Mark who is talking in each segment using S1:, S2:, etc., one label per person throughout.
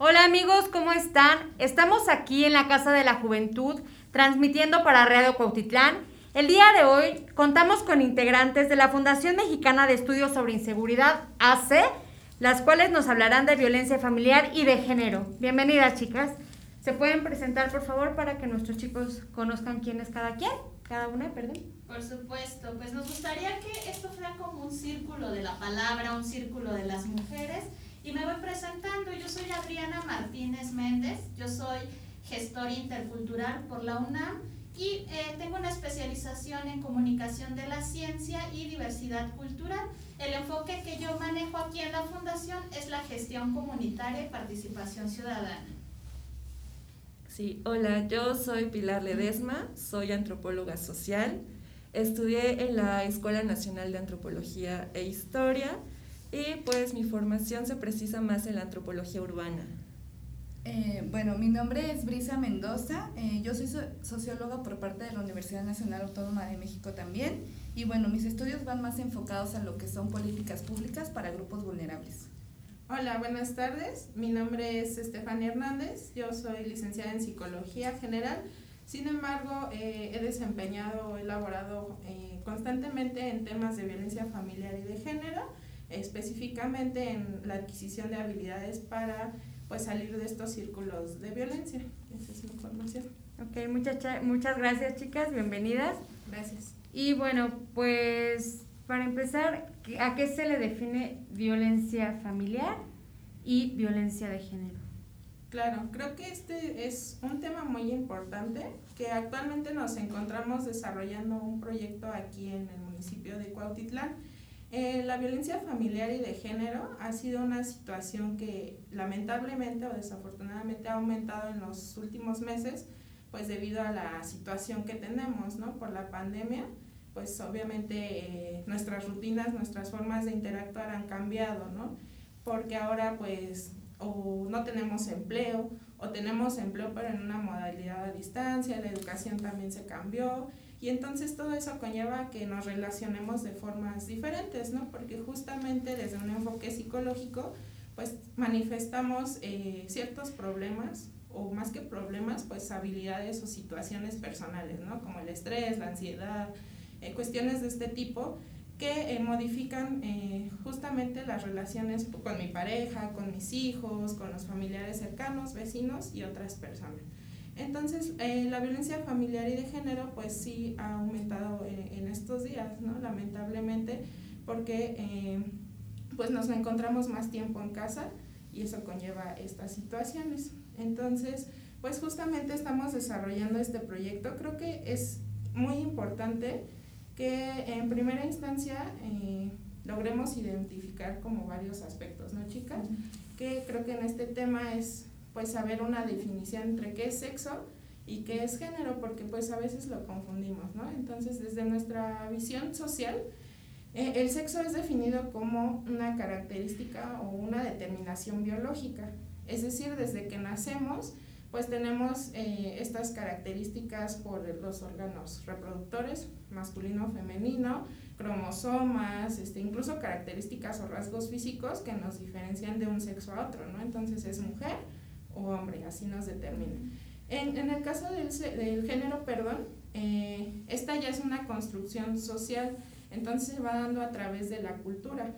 S1: Hola amigos, ¿cómo están? Estamos aquí en la Casa de la Juventud transmitiendo para Radio Cuautitlán. El día de hoy contamos con integrantes de la Fundación Mexicana de Estudios sobre Inseguridad, AC, las cuales nos hablarán de violencia familiar y de género. Bienvenidas chicas. ¿Se pueden presentar por favor para que nuestros chicos conozcan quién es cada quien? Cada una, perdón.
S2: Por supuesto, pues nos gustaría que esto fuera como un círculo de la palabra, un círculo de las mujeres y me voy presentando. Yo soy Adriana Martínez Méndez, yo soy gestora intercultural por la UNAM y eh, tengo una especialización en comunicación de la ciencia y diversidad cultural. El enfoque que yo manejo aquí en la fundación es la gestión comunitaria y participación ciudadana.
S3: Sí, hola, yo soy Pilar Ledesma, soy antropóloga social, estudié en la Escuela Nacional de Antropología e Historia y pues mi formación se precisa más en la antropología urbana.
S4: Eh, bueno, mi nombre es Brisa Mendoza, eh, yo soy socióloga por parte de la Universidad Nacional Autónoma de México también y bueno, mis estudios van más enfocados a lo que son políticas públicas para grupos vulnerables.
S5: Hola, buenas tardes. Mi nombre es Estefania Hernández. Yo soy licenciada en Psicología General. Sin embargo, eh, he desempeñado, he elaborado constantemente en temas de violencia familiar y de género específicamente en la adquisición de habilidades para pues salir de estos círculos de violencia. Esa es mi información.
S1: Ok, muchas, muchas gracias chicas, bienvenidas.
S5: Gracias.
S1: Y bueno, pues para empezar, ¿a qué se le define violencia familiar y violencia de género?
S5: Claro, creo que este es un tema muy importante que actualmente nos encontramos desarrollando un proyecto aquí en el municipio de Cuautitlán eh, la violencia familiar y de género ha sido una situación que lamentablemente o desafortunadamente ha aumentado en los últimos meses, pues debido a la situación que tenemos, ¿no? Por la pandemia, pues obviamente eh, nuestras rutinas, nuestras formas de interactuar han cambiado, ¿no? Porque ahora pues o no tenemos empleo o tenemos empleo pero en una modalidad a distancia, la educación también se cambió y entonces todo eso conlleva que nos relacionemos de formas diferentes, ¿no? Porque justamente desde un enfoque psicológico, pues manifestamos eh, ciertos problemas, o más que problemas, pues habilidades o situaciones personales, ¿no? Como el estrés, la ansiedad, eh, cuestiones de este tipo que eh, modifican justamente las relaciones con mi pareja, con mis hijos, con los familiares cercanos, vecinos y otras personas. Entonces, eh, la violencia familiar y de género, pues sí ha aumentado eh, en estos días, ¿no? Lamentablemente, porque eh, pues nos encontramos más tiempo en casa y eso conlleva estas situaciones. Entonces, pues justamente estamos desarrollando este proyecto. Creo que es muy importante que en primera instancia logremos identificar como varios aspectos, ¿no, chicas? Que creo que en este tema es pues saber una definición entre qué es sexo y qué es género, porque pues a veces lo confundimos, ¿no? Entonces, desde nuestra visión social, eh, el sexo es definido como una característica o una determinación biológica, es decir, desde que nacemos, pues tenemos eh, estas características por los órganos reproductores, masculino, femenino, cromosomas, este, incluso características o rasgos físicos que nos diferencian de un sexo a otro, ¿no? Entonces es mujer, o hombre, así nos determina. En, en el caso del, del género, perdón, eh, esta ya es una construcción social, entonces se va dando a través de la cultura.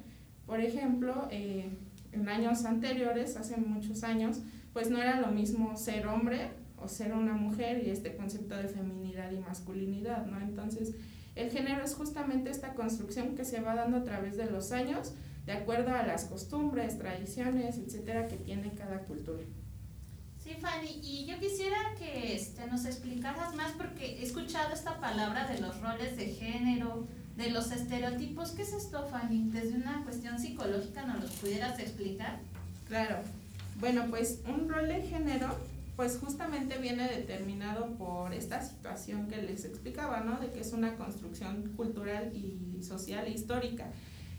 S5: Por ejemplo, eh, en años anteriores, hace muchos años, pues no era lo mismo ser hombre o ser una mujer y este concepto de feminidad y masculinidad, ¿no? Entonces, el género es justamente esta construcción que se va dando a través de los años, de acuerdo a las costumbres, tradiciones, etcétera, que tiene cada cultura.
S2: Sí, Fanny, y yo quisiera que este, nos explicaras más porque he escuchado esta palabra de los roles de género, de los estereotipos. ¿Qué es esto, Fanny? Desde una cuestión psicológica, ¿nos los pudieras explicar?
S5: Claro. Bueno, pues un rol de género, pues justamente viene determinado por esta situación que les explicaba, ¿no? De que es una construcción cultural y social e histórica.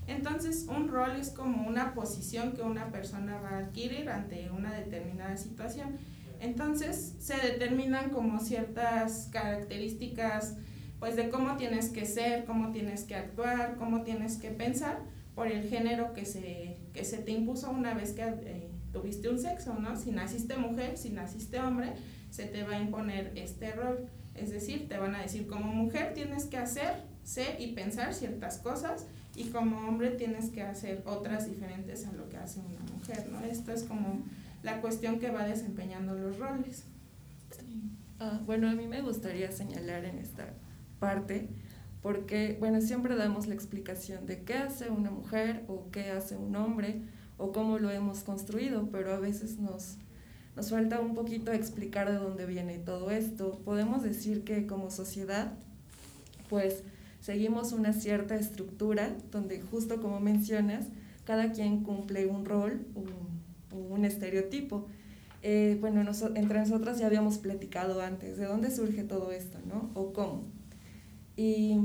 S5: Entonces, un rol es como una posición que una persona va a adquirir ante una determinada situación. Entonces, se determinan como ciertas características, pues de cómo tienes que ser, cómo tienes que actuar, cómo tienes que pensar por el género que se que se te impuso una vez que eh, tuviste un sexo, ¿no? Si naciste mujer, si naciste hombre, se te va a imponer este rol. Es decir, te van a decir como mujer tienes que hacer, ser y pensar ciertas cosas y como hombre tienes que hacer otras diferentes a lo que hace una mujer, ¿no? Esto es como la cuestión que va desempeñando los roles.
S3: Ah, bueno, a mí me gustaría señalar en esta parte, porque, bueno, siempre damos la explicación de qué hace una mujer o qué hace un hombre o cómo lo hemos construido, pero a veces nos, nos falta un poquito explicar de dónde viene todo esto. Podemos decir que como sociedad, pues seguimos una cierta estructura donde justo como mencionas, cada quien cumple un rol, un, un estereotipo. Eh, bueno, entre nosotras ya habíamos platicado antes de dónde surge todo esto, ¿no? O cómo. Y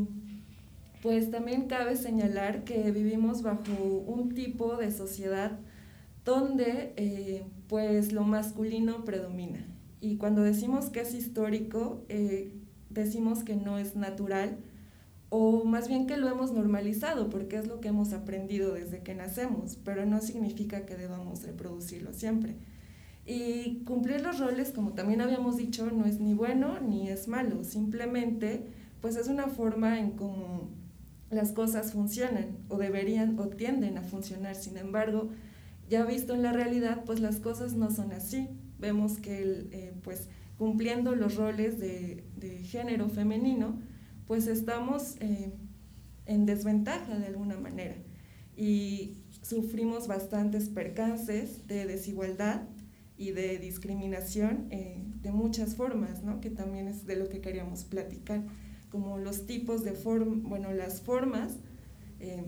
S3: pues también cabe señalar que vivimos bajo un tipo de sociedad donde eh, pues lo masculino predomina. Y cuando decimos que es histórico, eh, decimos que no es natural, o más bien que lo hemos normalizado, porque es lo que hemos aprendido desde que nacemos, pero no significa que debamos reproducirlo siempre. Y cumplir los roles, como también habíamos dicho, no es ni bueno ni es malo, simplemente pues es una forma en cómo las cosas funcionan o deberían o tienden a funcionar. Sin embargo, ya visto en la realidad, pues las cosas no son así. Vemos que eh, pues cumpliendo los roles de, género femenino, pues estamos eh, en desventaja de alguna manera y sufrimos bastantes percances de desigualdad y de discriminación eh, de muchas formas, ¿no? que también es de lo que queríamos platicar, como los tipos de forma, bueno, las formas eh,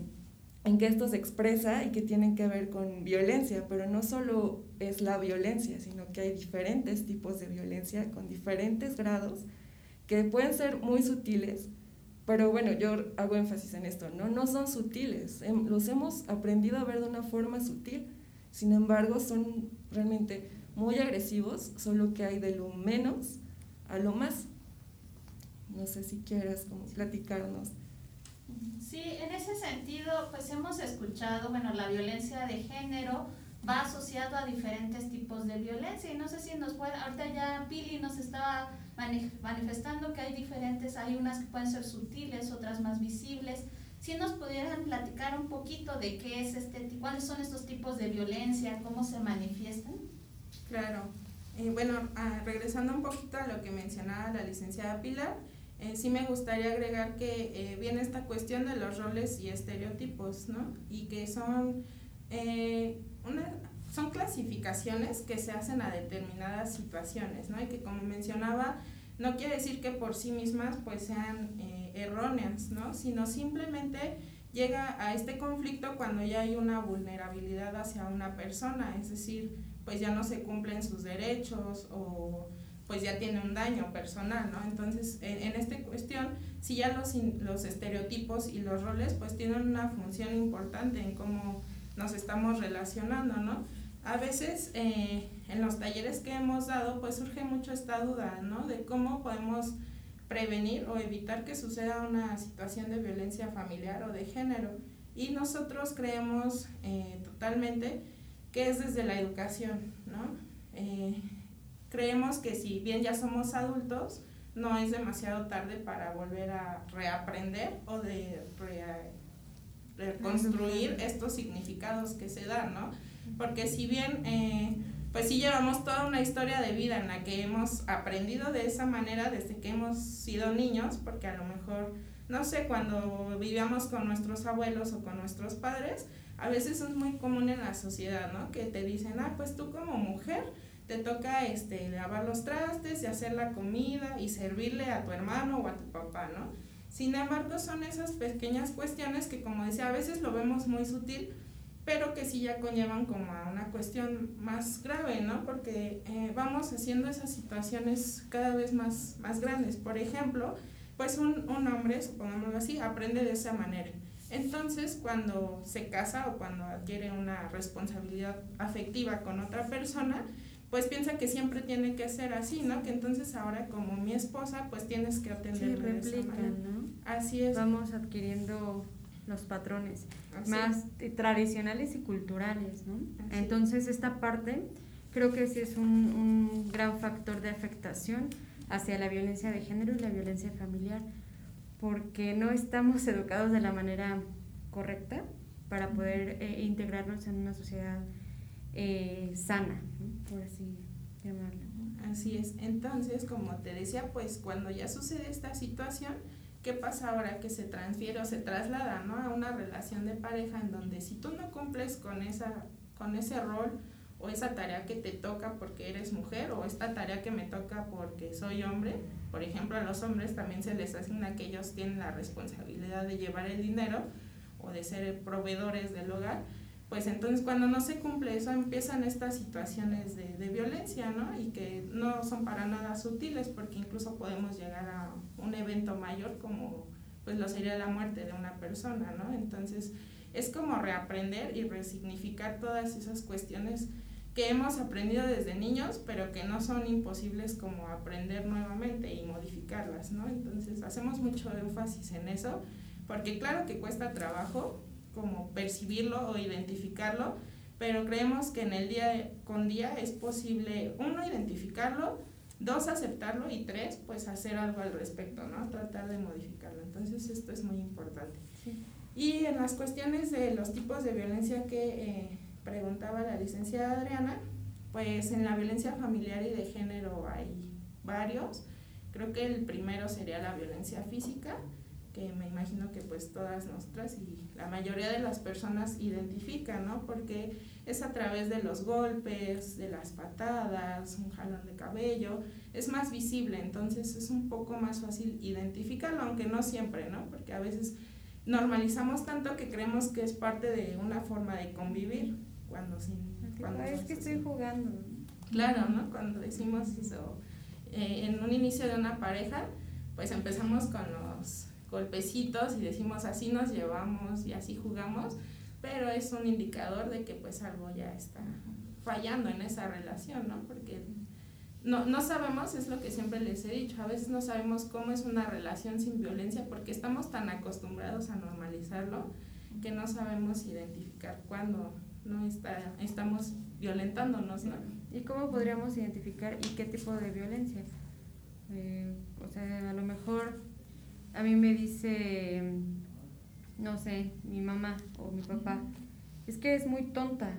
S3: en que esto se expresa y que tienen que ver con violencia, pero no solo es la violencia, sino que hay diferentes tipos de violencia con diferentes grados que pueden ser muy sutiles, pero bueno, yo hago énfasis en esto, ¿no? No son sutiles, los hemos aprendido a ver de una forma sutil, sin embargo son realmente muy agresivos, solo que hay de lo menos a lo más. No sé si quieras como platicarnos.
S2: Sí, en ese sentido, pues hemos escuchado, bueno, la violencia de género va asociado a diferentes tipos de violencia y no sé si nos puede, ahorita ya Pili nos estaba manifestando que hay diferentes, hay unas que pueden ser sutiles, otras más visibles. Si nos pudieran platicar un poquito de qué es este, cuáles son estos tipos de violencia, cómo se manifiestan.
S5: Claro. Eh, bueno, ah, regresando un poquito a lo que mencionaba la licenciada Pilar, eh, sí me gustaría agregar que eh, viene esta cuestión de los roles y estereotipos, ¿no? Y que son, una, son clasificaciones que se hacen a determinadas situaciones, ¿no? Y que como mencionaba, no quiere decir que por sí mismas pues sean erróneas, ¿no? Sino simplemente llega a este conflicto cuando ya hay una vulnerabilidad hacia una persona, es decir, pues ya no se cumplen sus derechos o pues ya tiene un daño personal, ¿no? Entonces, en, en esta cuestión, si ya los, los estereotipos y los roles pues tienen una función importante en cómo nos estamos relacionando, ¿no? A veces eh, en los talleres que hemos dado pues surge mucho esta duda, ¿no? De cómo podemos prevenir o evitar que suceda una situación de violencia familiar o de género. Y nosotros creemos eh, totalmente que es desde la educación, ¿no? Eh, creemos que si bien ya somos adultos, no es demasiado tarde para volver a reaprender o de reconstruir estos significados que se dan, ¿no? Porque si bien, eh, pues sí llevamos toda una historia de vida en la que hemos aprendido de esa manera desde que hemos sido niños, porque a lo mejor, no sé, cuando vivíamos con nuestros abuelos o con nuestros padres, a veces es muy común en la sociedad, ¿no? Que te dicen, ah, pues tú como mujer te toca este, lavar los trastes y hacer la comida y servirle a tu hermano o a tu papá, ¿no? Sin embargo, son esas pequeñas cuestiones que, como decía, a veces lo vemos muy sutil, pero que sí ya conllevan como a una cuestión más grave, ¿no? Porque eh, vamos haciendo esas situaciones cada vez más, más grandes. Por ejemplo, pues un, un hombre, supongámoslo así, aprende de esa manera entonces, cuando se casa o cuando adquiere una responsabilidad afectiva con otra persona, pues piensa que siempre tiene que ser así, ¿no? Que entonces ahora como mi esposa, pues tienes que atenderme
S1: sí, replica, ¿no?
S5: Así es.
S1: Vamos adquiriendo los patrones más tradicionales y culturales, ¿no? Entonces esta parte creo que sí es un, un gran factor de afectación hacia la violencia de género y la violencia familiar, porque no estamos educados de la manera correcta para poder eh, integrarnos en una sociedad eh, sana, ¿no? por así llamarlo.
S5: Así es. Entonces, como te decía, pues cuando ya sucede esta situación, ¿qué pasa ahora que se transfiere o se traslada ¿no? a una relación de pareja en donde si tú no cumples con, esa, con ese rol o esa tarea que te toca porque eres mujer o esta tarea que me toca porque soy hombre, por ejemplo, a los hombres también se les asigna que ellos tienen la responsabilidad de llevar el dinero o de ser proveedores del hogar, pues entonces cuando no se cumple eso empiezan estas situaciones de, de, violencia, ¿no? Y que no son para nada sutiles porque incluso podemos llegar a un evento mayor como pues lo sería la muerte de una persona, ¿no? Entonces es como reaprender y resignificar todas esas cuestiones que hemos aprendido desde niños, pero que no son imposibles como aprender nuevamente y modificarlas, ¿no? Entonces hacemos mucho énfasis en eso, porque claro que cuesta trabajo, como percibirlo o identificarlo, pero creemos que en el día con día es posible, uno, identificarlo, dos, aceptarlo y tres, pues hacer algo al respecto, ¿no? Tratar de modificarlo. Entonces esto es muy importante.
S1: Sí.
S5: Y en las cuestiones de los tipos de violencia que eh, preguntaba la licenciada Adriana, pues en la violencia familiar y de género hay varios. Creo que el primero sería la violencia física, que me imagino que pues todas nosotras y la mayoría de las personas identifican, ¿no? Porque es a través de los golpes, de las patadas, un jalón de cabello, es más visible, entonces es un poco más fácil identificarlo, aunque no siempre, ¿no? Porque a veces normalizamos tanto que creemos que es parte de una forma de convivir, cuando sin... Cuando
S1: es que estoy jugando.
S5: Claro, ¿no? Cuando decimos eso, eh, en un inicio de una pareja, pues empezamos con los golpecitos y decimos así nos llevamos y así jugamos, pero es un indicador de que pues algo ya está fallando en esa relación, ¿no? Porque no, no sabemos, es lo que siempre les he dicho, a veces no sabemos cómo es una relación sin violencia porque estamos tan acostumbrados a normalizarlo que no sabemos identificar cuándo no está, estamos violentándonos, ¿no?
S1: ¿Y cómo podríamos identificar y qué tipo de violencia? Eh, o sea, a lo mejor a mí me dice, no sé, mi mamá o mi papá, es que es muy tonta.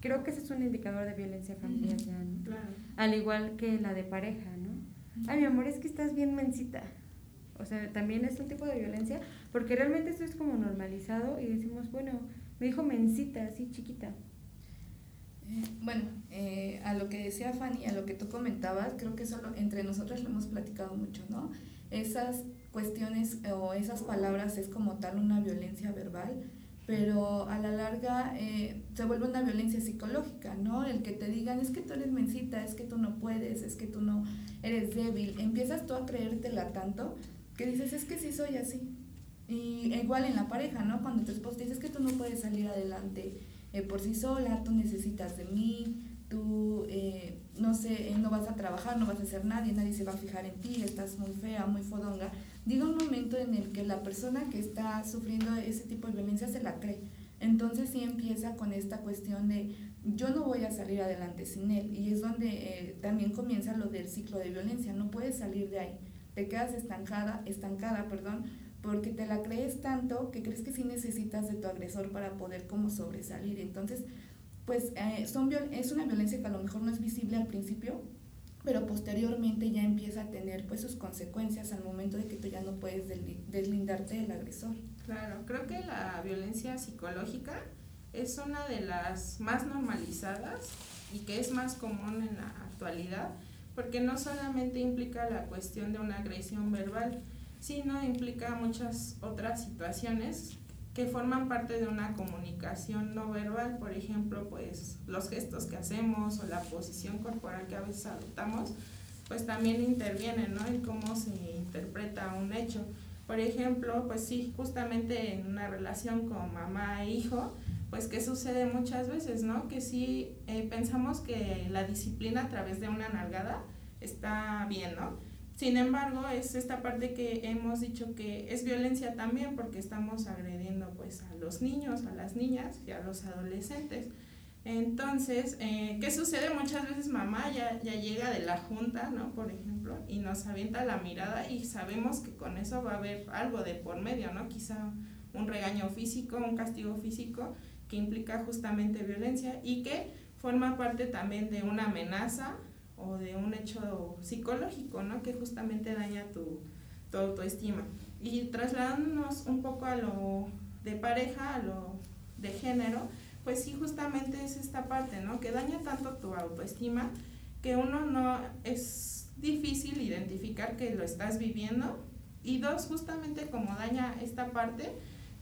S1: Creo que ese es un indicador de violencia familiar ya, ¿no?
S5: Claro.
S1: Al igual que la de pareja, ¿no? Ay, mi amor, es que estás bien mensita. O sea, también es un tipo de violencia, porque realmente eso es como normalizado y decimos, bueno, me dijo mensita, así chiquita.
S4: Eh, bueno, eh, a lo que decía Fanny, a lo que tú comentabas, creo que solo entre nosotros lo hemos platicado mucho, ¿no? Esas cuestiones o esas palabras es como tal una violencia verbal, pero a la larga eh, se vuelve una violencia psicológica, ¿no? El que te digan es que tú eres mensita, es que tú no puedes, es que tú no eres débil, empiezas tú a creértela tanto que dices es que sí soy así. Y igual en la pareja, ¿no? Cuando tu esposo te dice es que tú no puedes salir adelante eh, por sí sola, tú necesitas de mí, tú, eh, no sé, eh, no vas a trabajar, no vas a hacer nadie, nadie se va a fijar en ti, estás muy fea, muy fodonga. Diga un momento en el que la persona que está sufriendo ese tipo de violencia se la cree. Entonces sí empieza con esta cuestión de yo no voy a salir adelante sin él y es donde eh, también comienza lo del ciclo de violencia, no puedes salir de ahí, te quedas estancada, estancada, perdón, porque te la crees tanto que crees que sí necesitas de tu agresor para poder como sobresalir. Entonces, pues eh, es una violencia que a lo mejor no es visible al principio, pero posteriormente ya empieza a tener pues sus consecuencias al momento de que tú ya no puedes deslindarte del agresor.
S5: Claro, creo que la violencia psicológica es una de las más normalizadas y que es más común en la actualidad, porque no solamente implica la cuestión de una agresión verbal, sino implica muchas otras situaciones que forman parte de una comunicación no verbal, por ejemplo, pues los gestos que hacemos o la posición corporal que a veces adoptamos, pues también intervienen, ¿no? En cómo se interpreta un hecho. Por ejemplo, pues sí, justamente en una relación con mamá e hijo, pues que sucede muchas veces, ¿no? Que sí eh, pensamos que la disciplina a través de una nalgada está bien, ¿no? Sin embargo, es esta parte que hemos dicho que es violencia también porque estamos agrediendo pues a los niños, a las niñas y a los adolescentes. Entonces, eh, ¿qué sucede? Muchas veces mamá ya, ya llega de la junta, ¿no? Por ejemplo, y nos avienta la mirada y sabemos que con eso va a haber algo de por medio, ¿no? Quizá un regaño físico, un castigo físico que implica justamente violencia y que forma parte también de una amenaza o de un hecho psicológico, ¿no? Que justamente daña tu, tu autoestima. Y trasladándonos un poco a lo de pareja, a lo de género, pues sí, justamente es esta parte, ¿no? Que daña tanto tu autoestima que uno no es difícil identificar que lo estás viviendo y dos, justamente como daña esta parte,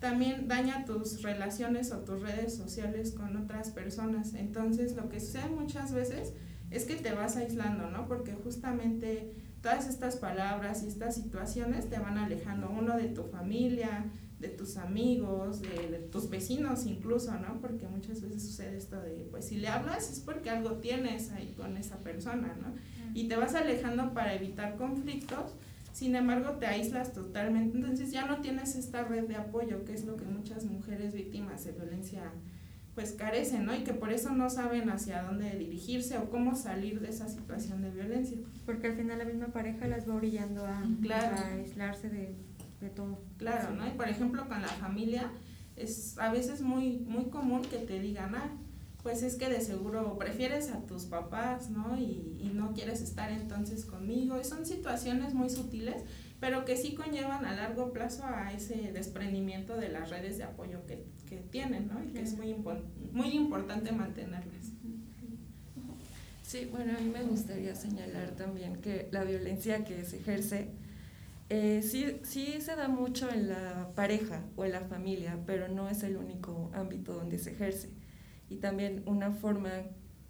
S5: también daña tus relaciones o tus redes sociales con otras personas. Entonces, lo que sucede muchas veces es que te vas aislando, ¿no? Porque justamente todas estas palabras y estas situaciones te van alejando, uno de tu familia, de tus amigos, de, tus vecinos incluso, ¿no? Porque muchas veces sucede esto de, pues si le hablas es porque algo tienes ahí con esa persona, ¿no? Y te vas alejando para evitar conflictos, sin embargo te aíslas totalmente, entonces ya no tienes esta red de apoyo, que es lo que muchas mujeres víctimas de violencia pues carecen, ¿no? Y que por eso no saben hacia dónde dirigirse o cómo salir de esa situación de violencia.
S1: Porque al final la misma pareja las va orillando a, a aislarse de de todo.
S5: Claro, ¿no? Y por ejemplo con la familia es a veces muy, muy común que te digan, ah, pues es que de seguro prefieres a tus papás, ¿no? Y, y no quieres estar entonces conmigo. Y son situaciones muy sutiles, pero que sí conllevan a largo plazo a ese desprendimiento de las redes de apoyo que, que tienen, ¿no? Y que es muy, muy importante mantenerlas.
S3: Sí, bueno, a mí me gustaría señalar también que la violencia que se ejerce eh, sí, sí se da mucho en la pareja o en la familia, pero no es el único ámbito donde se ejerce. Y también una forma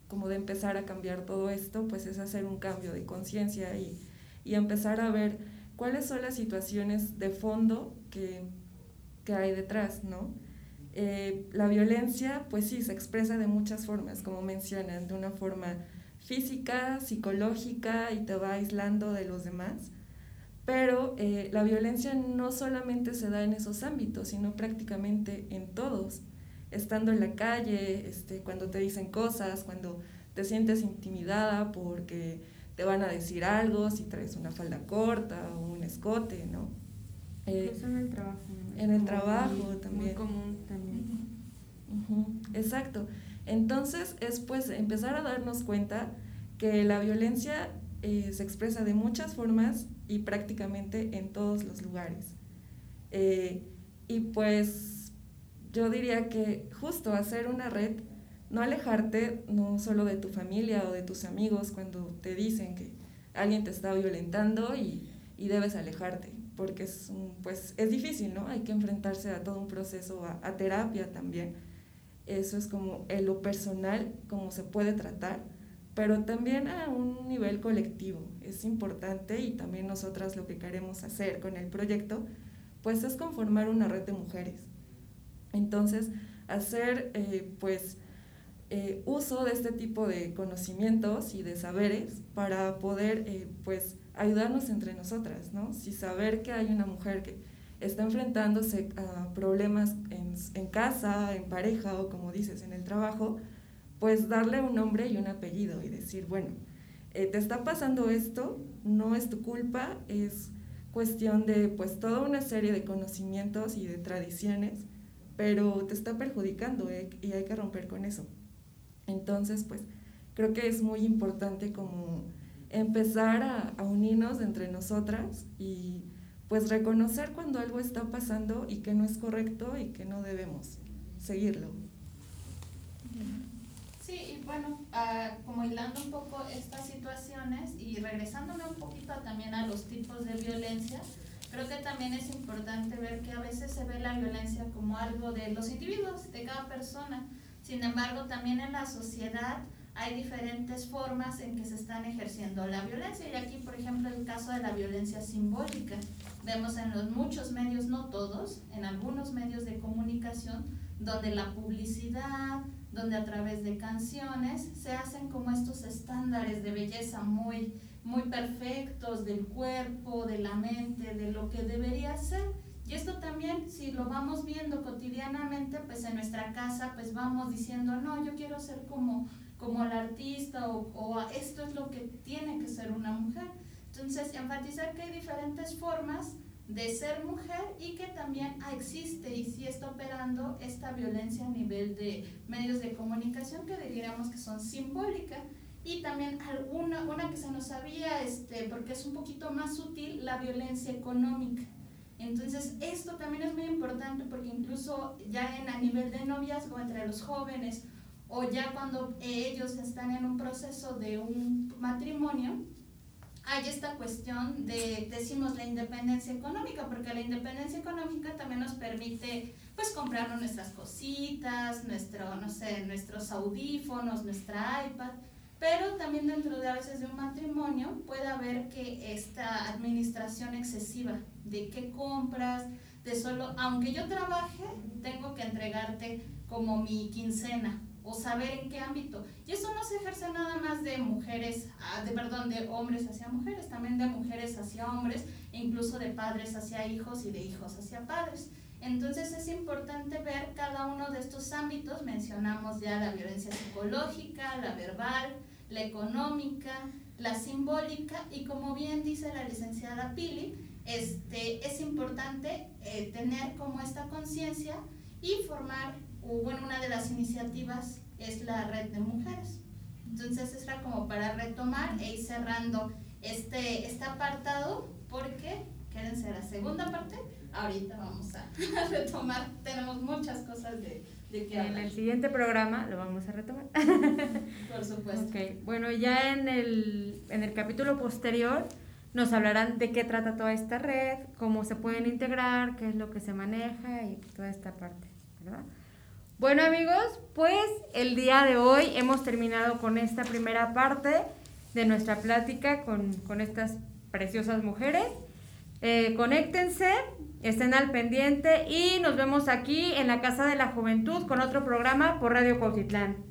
S3: como de empezar a cambiar todo esto, pues es hacer un cambio de conciencia y, y, empezar a ver cuáles son las situaciones de fondo que, que hay detrás, ¿no? Eh, la violencia, pues sí, se expresa de muchas formas, como mencionan, de una forma física, psicológica y te va aislando de los demás pero eh, la violencia no solamente se da en esos ámbitos, sino prácticamente en todos. Estando en la calle, este, cuando te dicen cosas, cuando te sientes intimidada porque te van a decir algo, si traes una falda corta o un escote, ¿no?
S1: Eh, en el trabajo.
S3: En el trabajo también.
S1: Muy común también.
S3: exacto. Entonces es pues empezar a darnos cuenta que la violencia eh, se expresa de muchas formas y prácticamente en todos los lugares. Eh, y pues yo diría que justo hacer una red, no alejarte no solo de tu familia o de tus amigos cuando te dicen que alguien te está violentando y, y debes alejarte, porque es, pues, es difícil, ¿no? Hay que enfrentarse a todo un proceso, a, a terapia también. Eso es como en lo personal, cómo se puede tratar pero también a un nivel colectivo. Es importante y también nosotras lo que queremos hacer con el proyecto, pues es conformar una red de mujeres. Entonces, hacer eh, pues eh, uso de este tipo de conocimientos y de saberes para poder eh, pues ayudarnos entre nosotras, ¿no? Si saber que hay una mujer que está enfrentándose a problemas en, en casa, en pareja o como dices, en el trabajo, pues darle un nombre y un apellido y decir, bueno, eh, te está pasando esto, no es tu culpa, es cuestión de pues toda una serie de conocimientos y de tradiciones, pero te está perjudicando eh, y hay que romper con eso. Entonces, pues creo que es muy importante como empezar a, a unirnos entre nosotras y pues reconocer cuando algo está pasando y que no es correcto y que no debemos seguirlo.
S2: Sí, y bueno, ah, como hilando un poco estas situaciones y regresándome un poquito también a los tipos de violencia, creo que también es importante ver que a veces se ve la violencia como algo de los individuos, de cada persona. Sin embargo, también en la sociedad hay diferentes formas en que se están ejerciendo la violencia. Y aquí, por ejemplo, el caso de la violencia simbólica. Vemos en los muchos medios, no todos, en algunos medios de comunicación, donde la publicidad, donde a través de canciones se hacen como estos estándares de belleza muy, muy perfectos del cuerpo, de la mente, de lo que debería ser. Y esto también, si lo vamos viendo cotidianamente, pues en nuestra casa, pues vamos diciendo, no, yo quiero ser como, como el artista o, o esto es lo que tiene que ser una mujer. Entonces, enfatizar que hay diferentes formas de ser mujer y que también existe y sí está operando esta violencia a nivel de medios de comunicación que diríamos que son simbólicas y también alguna una que se nos había este porque es un poquito más sutil la violencia económica entonces esto también es muy importante porque incluso ya en a nivel de noviazgo entre los jóvenes o ya cuando ellos están en un proceso de un matrimonio hay esta cuestión de, decimos, la independencia económica, porque la independencia económica también nos permite, pues, comprarnos nuestras cositas, nuestro, no sé, nuestros audífonos, nuestra iPad, pero también dentro de a veces de un matrimonio puede haber que esta administración excesiva de qué compras, de solo, aunque yo trabaje, tengo que entregarte como mi quincena o saber en qué ámbito. Y eso no se ejerce nada más de mujeres, ah, de perdón, de hombres hacia mujeres, también de mujeres hacia hombres, e incluso de padres hacia hijos y de hijos hacia padres. Entonces es importante ver cada uno de estos ámbitos, mencionamos ya la violencia psicológica, la verbal, la económica, la simbólica y como bien dice la licenciada Pili, este, es importante eh, tener como esta conciencia y formar bueno, una de las iniciativas es la red de mujeres. Entonces, es como para retomar e ir cerrando este, este apartado, porque, quédense la segunda parte, ahorita vamos a, retomar, tenemos muchas cosas de,
S1: hablar. En el siguiente programa lo vamos a retomar.
S2: Por supuesto.
S1: Okay. Bueno, ya en el, en el capítulo posterior nos hablarán de qué trata toda esta red, cómo se pueden integrar, qué es lo que se maneja y toda esta parte, ¿verdad? Bueno amigos, pues el día de hoy hemos terminado con esta primera parte de nuestra plática con, estas preciosas mujeres. Eh, conéctense, estén al pendiente y nos vemos aquí en la Casa de la Juventud con otro programa por Radio Cautitlán.